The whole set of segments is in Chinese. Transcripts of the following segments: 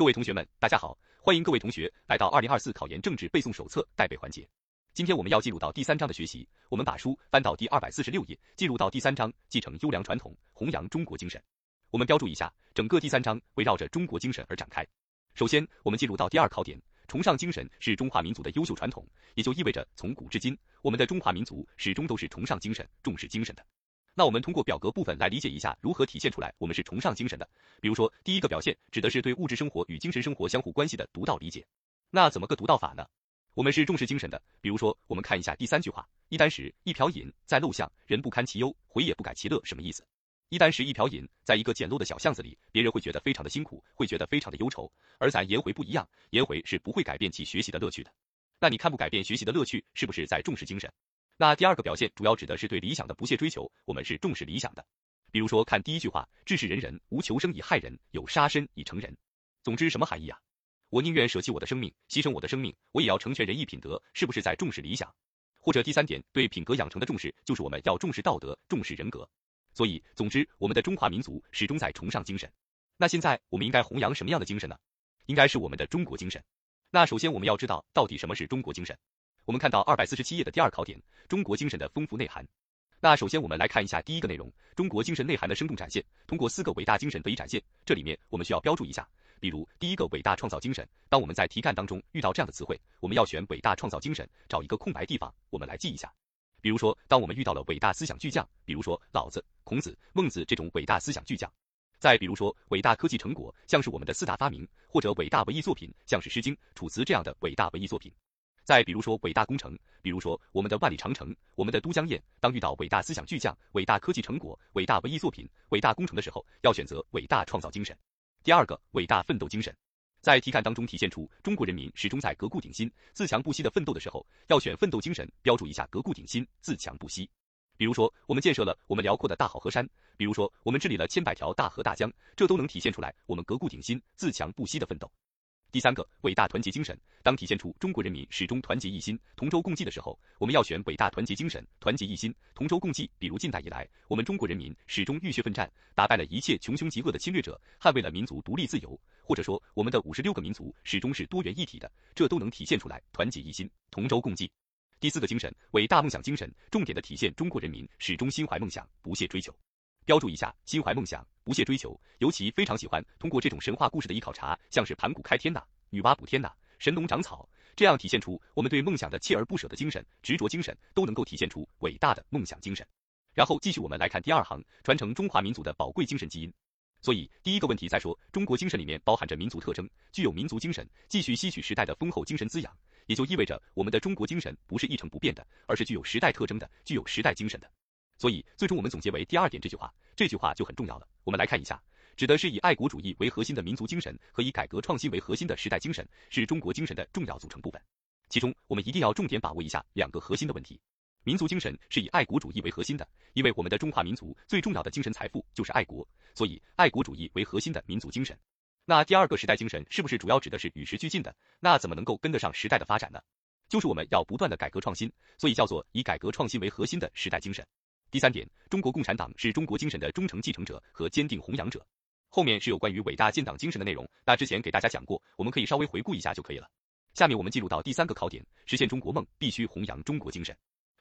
各位同学们，大家好，欢迎各位同学来到二零二四考研政治背诵手册带背环节。今天我们要进入到第三章的学习，我们把书翻到第二百四十六页，进入到第三章，继承优良传统，弘扬中国精神。我们标注一下，整个第三章围绕着中国精神而展开。首先，我们进入到第二考点，崇尚精神是中华民族的优秀传统，也就意味着从古至今，我们的中华民族始终都是崇尚精神、重视精神的。那我们通过表格部分来理解一下如何体现出来我们是崇尚精神的。比如说，第一个表现指的是对物质生活与精神生活相互关系的独到理解。那怎么个独到法呢？我们是重视精神的。比如说，我们看一下第三句话：一箪食，一瓢饮，在陋巷，人不堪其忧，回也不改其乐。什么意思？一箪食，一瓢饮，在一个简陋的小巷子里，别人会觉得非常的辛苦，会觉得非常的忧愁。而咱颜回不一样，颜回是不会改变其学习的乐趣的。那你看不改变学习的乐趣，是不是在重视精神？那第二个表现主要指的是对理想的不懈追求，我们是重视理想的。比如说，看第一句话，志士仁人，无求生以害人，有杀身以成仁。总之，什么含义啊？我宁愿舍弃我的生命，牺牲我的生命，我也要成全仁义品德，是不是在重视理想？或者第三点，对品格养成的重视，就是我们要重视道德，重视人格。所以，总之，我们的中华民族始终在崇尚精神。那现在，我们应该弘扬什么样的精神呢？应该是我们的中国精神。那首先，我们要知道到底什么是中国精神。我们看到二百四十七页的第二考点，中国精神的丰富内涵。那首先我们来看一下第一个内容，中国精神内涵的生动展现，通过四个伟大精神得以展现。这里面我们需要标注一下，比如第一个伟大创造精神。当我们在题干当中遇到这样的词汇，我们要选伟大创造精神，找一个空白地方，我们来记一下。比如说，当我们遇到了伟大思想巨匠，比如说老子、孔子、孟子这种伟大思想巨匠；再比如说伟大科技成果，像是我们的四大发明，或者伟大文艺作品，像是《诗经》《楚辞》这样的伟大文艺作品。再比如说伟大工程，比如说我们的万里长城，我们的都江堰。当遇到伟大思想巨匠、伟大科技成果、伟大文艺作品、伟大工程的时候，要选择伟大创造精神。第二个，伟大奋斗精神，在题干当中体现出中国人民始终在革故鼎新、自强不息的奋斗的时候，要选奋斗精神，标注一下革故鼎新、自强不息。比如说我们建设了我们辽阔的大好河山，比如说我们治理了千百条大河大江，这都能体现出来我们革故鼎新、自强不息的奋斗。第三个伟大团结精神，当体现出中国人民始终团结一心、同舟共济的时候，我们要选伟大团结精神，团结一心、同舟共济。比如近代以来，我们中国人民始终浴血奋战，打败了一切穷凶极恶的侵略者，捍卫了民族独立自由。或者说，我们的五十六个民族始终是多元一体的，这都能体现出来团结一心、同舟共济。第四个精神，伟大梦想精神，重点的体现中国人民始终心怀梦想，不懈追求。标注一下，心怀梦想，不懈追求，尤其非常喜欢通过这种神话故事的一考察，像是盘古开天呐、女娲补天呐、神农长草，这样体现出我们对梦想的锲而不舍的精神、执着精神，都能够体现出伟大的梦想精神。然后继续我们来看第二行，传承中华民族的宝贵精神基因。所以第一个问题在说，中国精神里面包含着民族特征，具有民族精神，继续吸取时代的丰厚精神滋养，也就意味着我们的中国精神不是一成不变的，而是具有时代特征的，具有时代精神的。所以，最终我们总结为第二点这句话，这句话就很重要了。我们来看一下，指的是以爱国主义为核心的民族精神和以改革创新为核心的时代精神，是中国精神的重要组成部分。其中，我们一定要重点把握一下两个核心的问题。民族精神是以爱国主义为核心的，因为我们的中华民族最重要的精神财富就是爱国，所以爱国主义为核心的民族精神。那第二个时代精神是不是主要指的是与时俱进的？那怎么能够跟得上时代的发展呢？就是我们要不断的改革创新，所以叫做以改革创新为核心的时代精神。第三点，中国共产党是中国精神的忠诚继承者和坚定弘扬者。后面是有关于伟大建党精神的内容，那之前给大家讲过，我们可以稍微回顾一下就可以了。下面我们进入到第三个考点，实现中国梦必须弘扬中国精神。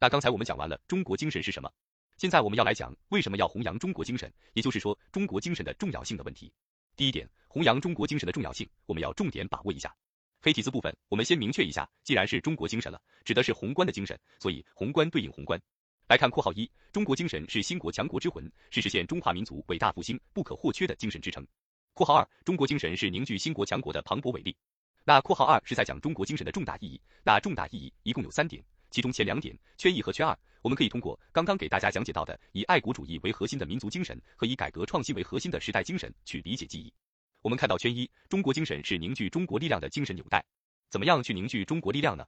那刚才我们讲完了中国精神是什么，现在我们要来讲为什么要弘扬中国精神，也就是说中国精神的重要性的问题。第一点，弘扬中国精神的重要性，我们要重点把握一下。黑体字部分，我们先明确一下，既然是中国精神了，指的是宏观的精神，所以宏观对应宏观。来看括号一，中国精神是兴国强国之魂，是实现中华民族伟大复兴不可或缺的精神支撑。括号二，中国精神是凝聚兴国强国的磅礴伟力。那括号二是在讲中国精神的重大意义，那重大意义一共有三点，其中前两点圈一和圈二，我们可以通过刚刚给大家讲解到的以爱国主义为核心的民族精神和以改革创新为核心的时代精神去理解记忆。我们看到圈一，中国精神是凝聚中国力量的精神纽带，怎么样去凝聚中国力量呢？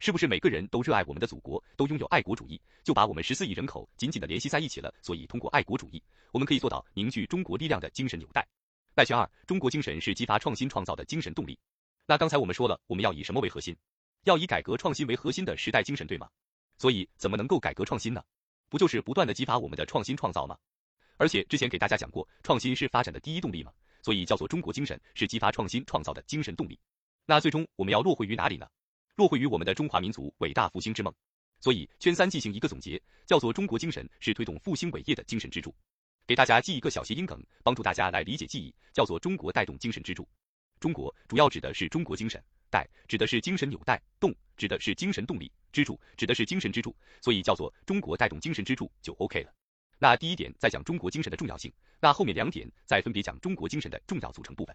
是不是每个人都热爱我们的祖国，都拥有爱国主义，就把我们十四亿人口紧紧的联系在一起了？所以通过爱国主义，我们可以做到凝聚中国力量的精神纽带。赖圈二，中国精神是激发创新创造的精神动力。那刚才我们说了，我们要以什么为核心？要以改革创新为核心的时代精神，对吗？所以怎么能够改革创新呢？不就是不断的激发我们的创新创造吗？而且之前给大家讲过，创新是发展的第一动力吗？所以叫做中国精神是激发创新创造的精神动力。那最终我们要落回于哪里呢？落会于我们的中华民族伟大复兴之梦。所以圈三进行一个总结，叫做中国精神是推动复兴伟业的精神支柱。给大家记一个小谐音梗，帮助大家来理解记忆，叫做中国带动精神支柱。中国主要指的是中国精神，带指的是精神纽带，动指的是精神动力，支柱指的是精神支柱，所以叫做中国带动精神支柱就 OK 了。那第一点在讲中国精神的重要性，那后面两点再分别讲中国精神的重要组成部分。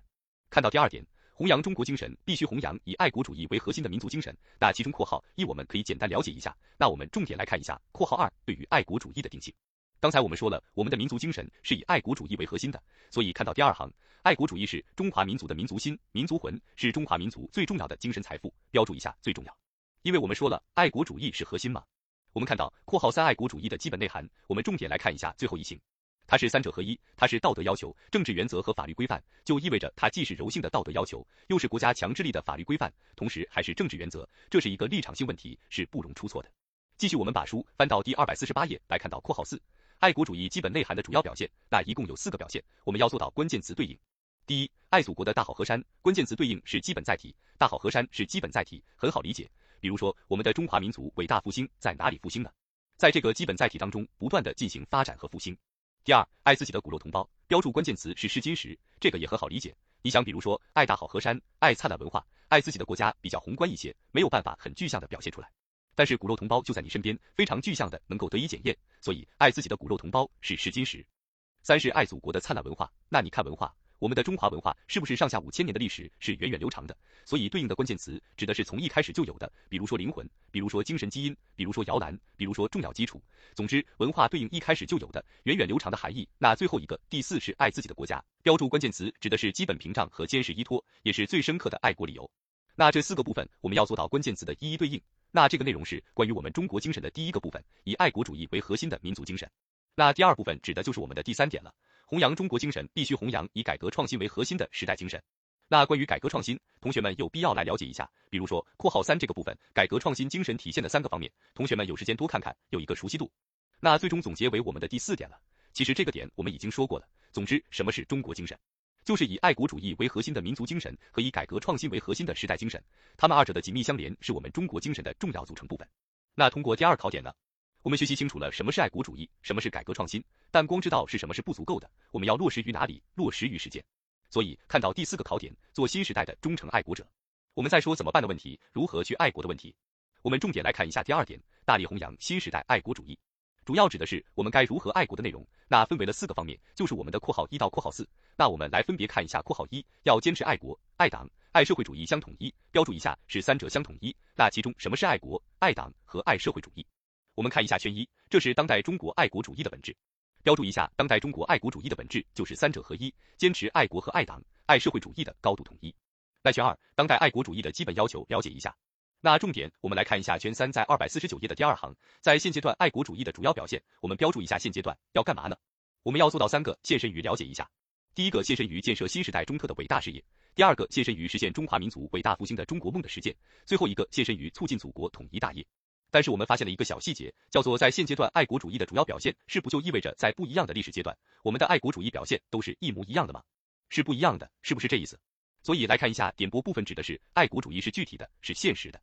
看到第二点，弘扬中国精神必须弘扬以爱国主义为核心的民族精神，那其中括号一我们可以简单了解一下，那我们重点来看一下括号二对于爱国主义的定性。刚才我们说了，我们的民族精神是以爱国主义为核心的，所以看到第二行，爱国主义是中华民族的民族心、民族魂，是中华民族最重要的精神财富。标注一下最重要，因为我们说了，爱国主义是核心嘛。我们看到括号三爱国主义的基本内涵，我们重点来看一下最后一行，它是三者合一，它是道德要求、政治原则和法律规范，就意味着它既是柔性的道德要求，又是国家强制力的法律规范，同时还是政治原则，这是一个立场性问题，是不容出错的。继续，我们把书翻到第二百四十八页来看到括号四。爱国主义基本内涵的主要表现，那一共有四个表现，我们要做到关键词对应。第一，爱祖国的大好河山，关键词对应是基本载体，大好河山是基本载体，很好理解。比如说，我们的中华民族伟大复兴在哪里复兴呢？在这个基本载体当中，不断的进行发展和复兴。第二，爱自己的骨肉同胞，标注关键词是试金石，这个也很好理解。你想，比如说爱大好河山，爱灿烂文化，爱自己的国家比较宏观一些，没有办法很具象的表现出来。但是骨肉同胞就在你身边，非常具象的能够得以检验，所以爱自己的骨肉同胞是试金石。三是爱祖国的灿烂文化，那你看文化，我们的中华文化是不是上下五千年的历史是源远流长的？所以对应的关键词指的是从一开始就有的，比如说灵魂，比如说精神基因，比如说摇篮，比如说重要基础。总之，文化对应一开始就有的源远流长的含义。那最后一个第四是爱自己的国家，标注关键词指的是基本屏障和坚实依托，也是最深刻的爱国理由。那这四个部分我们要做到关键词的一一对应。那这个内容是关于我们中国精神的第一个部分，以爱国主义为核心的民族精神。那第二部分指的就是我们的第三点了，弘扬中国精神必须弘扬以改革创新为核心的时代精神。那关于改革创新，同学们有必要来了解一下，比如说括号三这个部分，改革创新精神体现的三个方面，同学们有时间多看看，有一个熟悉度。那最终总结为我们的第四点了，其实这个点我们已经说过了。总之，什么是中国精神？就是以爱国主义为核心的民族精神和以改革创新为核心的时代精神，他们二者的紧密相连，是我们中国精神的重要组成部分。那通过第二考点呢，我们学习清楚了什么是爱国主义，什么是改革创新，但光知道是什么是不足够的，我们要落实于哪里？落实于实践。所以看到第四个考点，做新时代的忠诚爱国者。我们再说怎么办的问题，如何去爱国的问题。我们重点来看一下第二点，大力弘扬新时代爱国主义。主要指的是我们该如何爱国的内容，那分为了四个方面，就是我们的括号一到括号四。那我们来分别看一下括号一，要坚持爱国、爱党、爱社会主义相统一，标注一下是三者相统一。那其中什么是爱国、爱党和爱社会主义？我们看一下圈一，这是当代中国爱国主义的本质，标注一下当代中国爱国主义的本质就是三者合一，坚持爱国和爱党、爱社会主义的高度统一。那圈二，当代爱国主义的基本要求，了解一下。那重点，我们来看一下圈三在二百四十九页的第二行，在现阶段爱国主义的主要表现，我们标注一下现阶段要干嘛呢？我们要做到三个，献身于了解一下。第一个，献身于建设新时代中特的伟大事业；第二个，献身于实现中华民族伟大复兴的中国梦的实践；最后一个，献身于促进祖国统一大业。但是我们发现了一个小细节，叫做在现阶段爱国主义的主要表现，是不就意味着在不一样的历史阶段，我们的爱国主义表现都是一模一样的吗？是不一样的，是不是这意思？所以来看一下点播部分，指的是爱国主义是具体的，是现实的。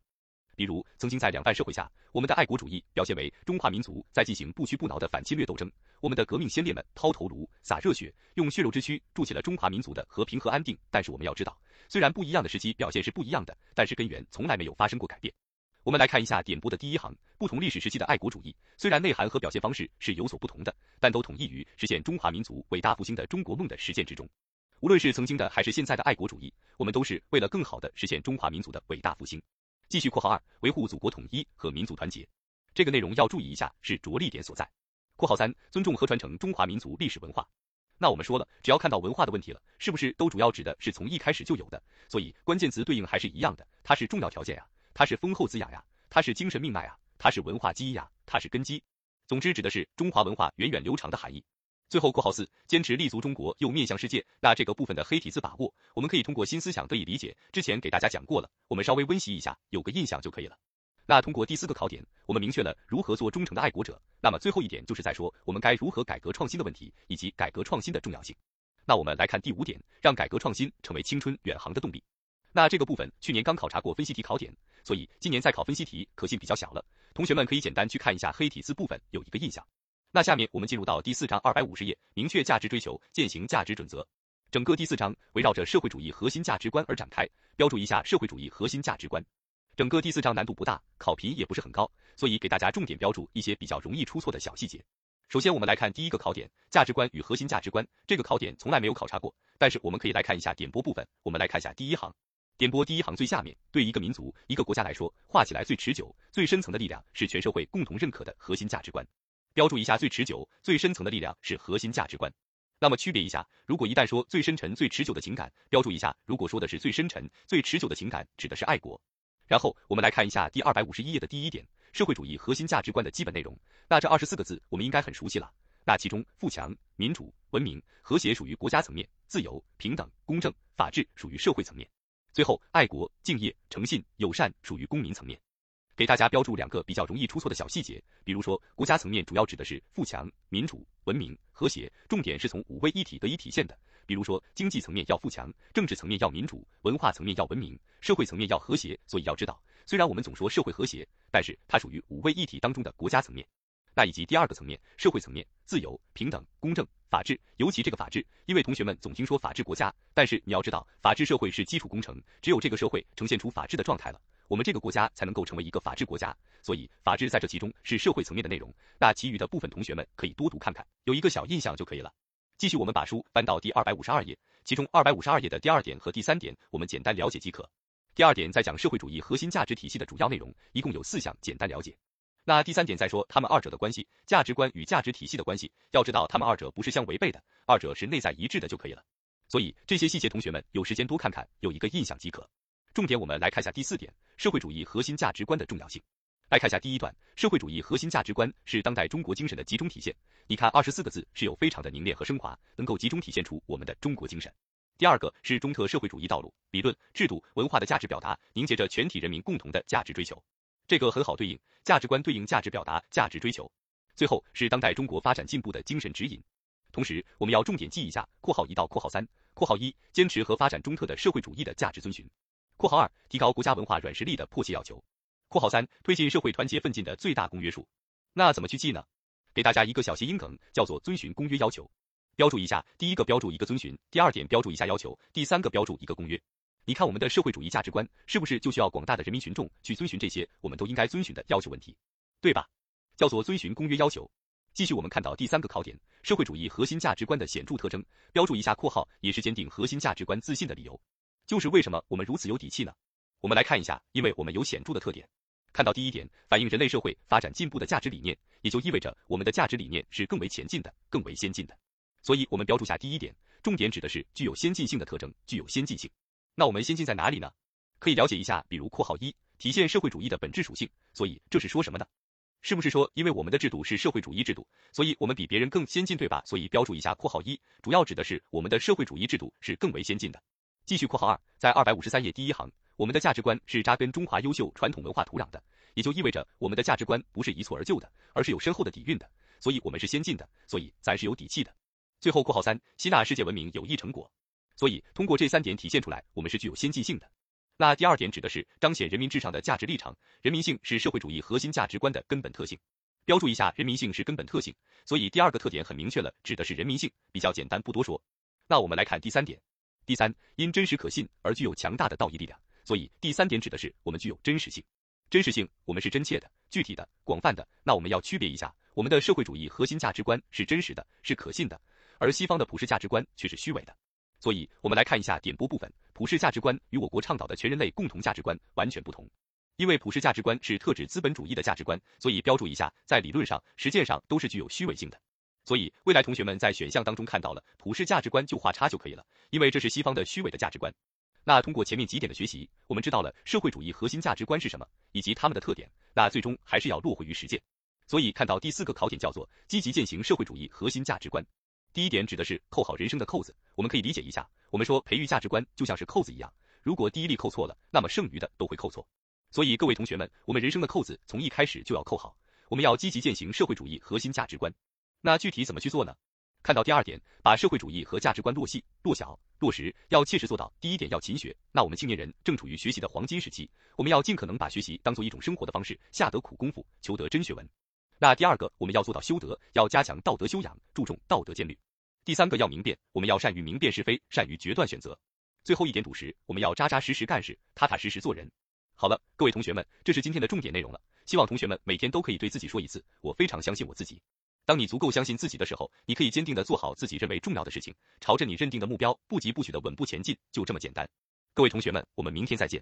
比如，曾经在两半社会下，我们的爱国主义表现为中华民族在进行不屈不挠的反侵略斗争，我们的革命先烈们抛头颅、洒热血，用血肉之躯筑起了中华民族的和平和安定。但是我们要知道，虽然不一样的时期表现是不一样的，但是根源从来没有发生过改变。我们来看一下点播的第一行，不同历史时期的爱国主义，虽然内涵和表现方式是有所不同的，但都统一于实现中华民族伟大复兴的中国梦的实践之中。无论是曾经的还是现在的爱国主义，我们都是为了更好的实现中华民族的伟大复兴。继续（括号二）维护祖国统一和民族团结，这个内容要注意一下，是着力点所在。（括号三）尊重和传承中华民族历史文化。那我们说了，只要看到文化的问题了，是不是都主要指的是从一开始就有的？所以关键词对应还是一样的，它是重要条件呀，它是丰厚滋养呀，它是精神命脉啊，它是文化基因呀，它是根基。总之，指的是中华文化源远流长的含义。最后（括号四）坚持立足中国又面向世界，那这个部分的黑体字把握，我们可以通过新思想得以理解。之前给大家讲过了，我们稍微温习一下，有个印象就可以了。那通过第四个考点，我们明确了如何做忠诚的爱国者。那么最后一点就是在说我们该如何改革创新的问题，以及改革创新的重要性。那我们来看第五点，让改革创新成为青春远航的动力。那这个部分去年刚考察过分析题考点，所以今年再考分析题可信比较小了。同学们可以简单去看一下黑体字部分，有一个印象。那下面我们进入到第四章二百五十页，明确价值追求，践行价值准则。整个第四章围绕着社会主义核心价值观而展开，标注一下社会主义核心价值观。整个第四章难度不大，考评也不是很高，所以给大家重点标注一些比较容易出错的小细节。首先，我们来看第一个考点，价值观与核心价值观。这个考点从来没有考察过，但是我们可以来看一下点播部分。我们来看一下第一行，点播第一行最下面，对一个民族、一个国家来说，画起来最持久、最深层的力量是全社会共同认可的核心价值观。标注一下，最持久、最深层的力量是核心价值观。那么区别一下，如果一旦说最深沉、最持久的情感，标注一下，如果说的是最深沉、最持久的情感，指的是爱国。然后我们来看一下第二百五十一页的第一点，社会主义核心价值观的基本内容。那这二十四个字我们应该很熟悉了。那其中富强、民主、文明、和谐属于国家层面，自由、平等、公正、法治属于社会层面，最后爱国、敬业、诚信、友善属于公民层面。给大家标注两个比较容易出错的小细节，比如说国家层面主要指的是富强、民主、文明、和谐，重点是从五位一体得以体现的。比如说经济层面要富强，政治层面要民主，文化层面要文明，社会层面要和谐。所以要知道，虽然我们总说社会和谐，但是它属于五位一体当中的国家层面。那以及第二个层面，社会层面，自由、平等、公正、法治，尤其这个法治，因为同学们总听说法治国家，但是你要知道，法治社会是基础工程，只有这个社会呈现出法治的状态了，我们这个国家才能够成为一个法治国家。所以法治在这其中是社会层面的内容，那其余的部分同学们可以多读看看，有一个小印象就可以了。继续，我们把书翻到第二百五十二页，其中二百五十二页的第二点和第三点，我们简单了解即可。第二点在讲社会主义核心价值体系的主要内容，一共有四项，简单了解。那第三点再说他们二者的关系，价值观与价值体系的关系，要知道他们二者不是相违背的，二者是内在一致的就可以了。所以这些细节同学们有时间多看看，有一个印象即可。重点我们来看下第四点，社会主义核心价值观的重要性。来看下第一段，社会主义核心价值观是当代中国精神的集中体现。你看二十四个字是有非常的凝练和升华，能够集中体现出我们的中国精神。第二个是中特社会主义道路、理论、制度、文化的价值表达，凝结着全体人民共同的价值追求。这个很好对应，价值观对应价值表达、价值追求。最后是当代中国发展进步的精神指引。同时，我们要重点记一下（括号一到括号三）。括号一，坚持和发展中特的社会主义的价值遵循。括号二，提高国家文化软实力的迫切要求。括号三，推进社会团结奋进的最大公约数。那怎么去记呢？给大家一个小谐音梗，叫做遵循公约要求。标注一下，第一个标注一个遵循，第二点标注一下要求，第三个标注一个公约。你看我们的社会主义价值观是不是就需要广大的人民群众去遵循这些我们都应该遵循的要求问题，对吧？叫做遵循公约要求。继续我们看到第三个考点，社会主义核心价值观的显著特征，标注一下括号也是坚定核心价值观自信的理由，就是为什么我们如此有底气呢？我们来看一下，因为我们有显著的特点。看到第一点，反映人类社会发展进步的价值理念，也就意味着我们的价值理念是更为前进的、更为先进的。所以我们标注下第一点，重点指的是具有先进性的特征，具有先进性。那我们先进在哪里呢？可以了解一下，比如括号一，体现社会主义的本质属性。所以这是说什么呢？是不是说，因为我们的制度是社会主义制度，所以我们比别人更先进，对吧？所以标注一下括号一，主要指的是我们的社会主义制度是更为先进的。继续括号二，在二百五十三页第一行，我们的价值观是扎根中华优秀传统文化土壤的，也就意味着我们的价值观不是一蹴而就的，而是有深厚的底蕴的。所以我们是先进的，所以咱是有底气的。最后括号三，吸纳世界文明有益成果。所以，通过这三点体现出来，我们是具有先进性的。那第二点指的是彰显人民至上的价值立场，人民性是社会主义核心价值观的根本特性。标注一下，人民性是根本特性。所以第二个特点很明确了，指的是人民性，比较简单，不多说。那我们来看第三点，第三，因真实可信而具有强大的道义力量。所以第三点指的是我们具有真实性，真实性，我们是真切的、具体的、广泛的。那我们要区别一下，我们的社会主义核心价值观是真实的，是可信的，而西方的普世价值观却是虚伪的。所以，我们来看一下点播部分。普世价值观与我国倡导的全人类共同价值观完全不同。因为普世价值观是特指资本主义的价值观，所以标注一下，在理论上、实践上都是具有虚伪性的。所以，未来同学们在选项当中看到了普世价值观就画叉就可以了，因为这是西方的虚伪的价值观。那通过前面几点的学习，我们知道了社会主义核心价值观是什么，以及他们的特点。那最终还是要落回于实践。所以，看到第四个考点叫做积极践行社会主义核心价值观。第一点指的是扣好人生的扣子，我们可以理解一下。我们说培育价值观就像是扣子一样，如果第一粒扣错了，那么剩余的都会扣错。所以各位同学们，我们人生的扣子从一开始就要扣好，我们要积极践行社会主义核心价值观。那具体怎么去做呢？看到第二点，把社会主义和价值观落细、落小、落实，要切实做到。第一点要勤学，那我们青年人正处于学习的黄金时期，我们要尽可能把学习当做一种生活的方式，下得苦功夫，求得真学问。那第二个，我们要做到修德，要加强道德修养，注重道德建律。第三个要明辨，我们要善于明辨是非，善于决断选择。最后一点笃实，我们要扎扎实实干事，踏踏实实做人。好了，各位同学们，这是今天的重点内容了。希望同学们每天都可以对自己说一次，我非常相信我自己。当你足够相信自己的时候，你可以坚定的做好自己认为重要的事情，朝着你认定的目标不疾不徐的稳步前进，就这么简单。各位同学们，我们明天再见。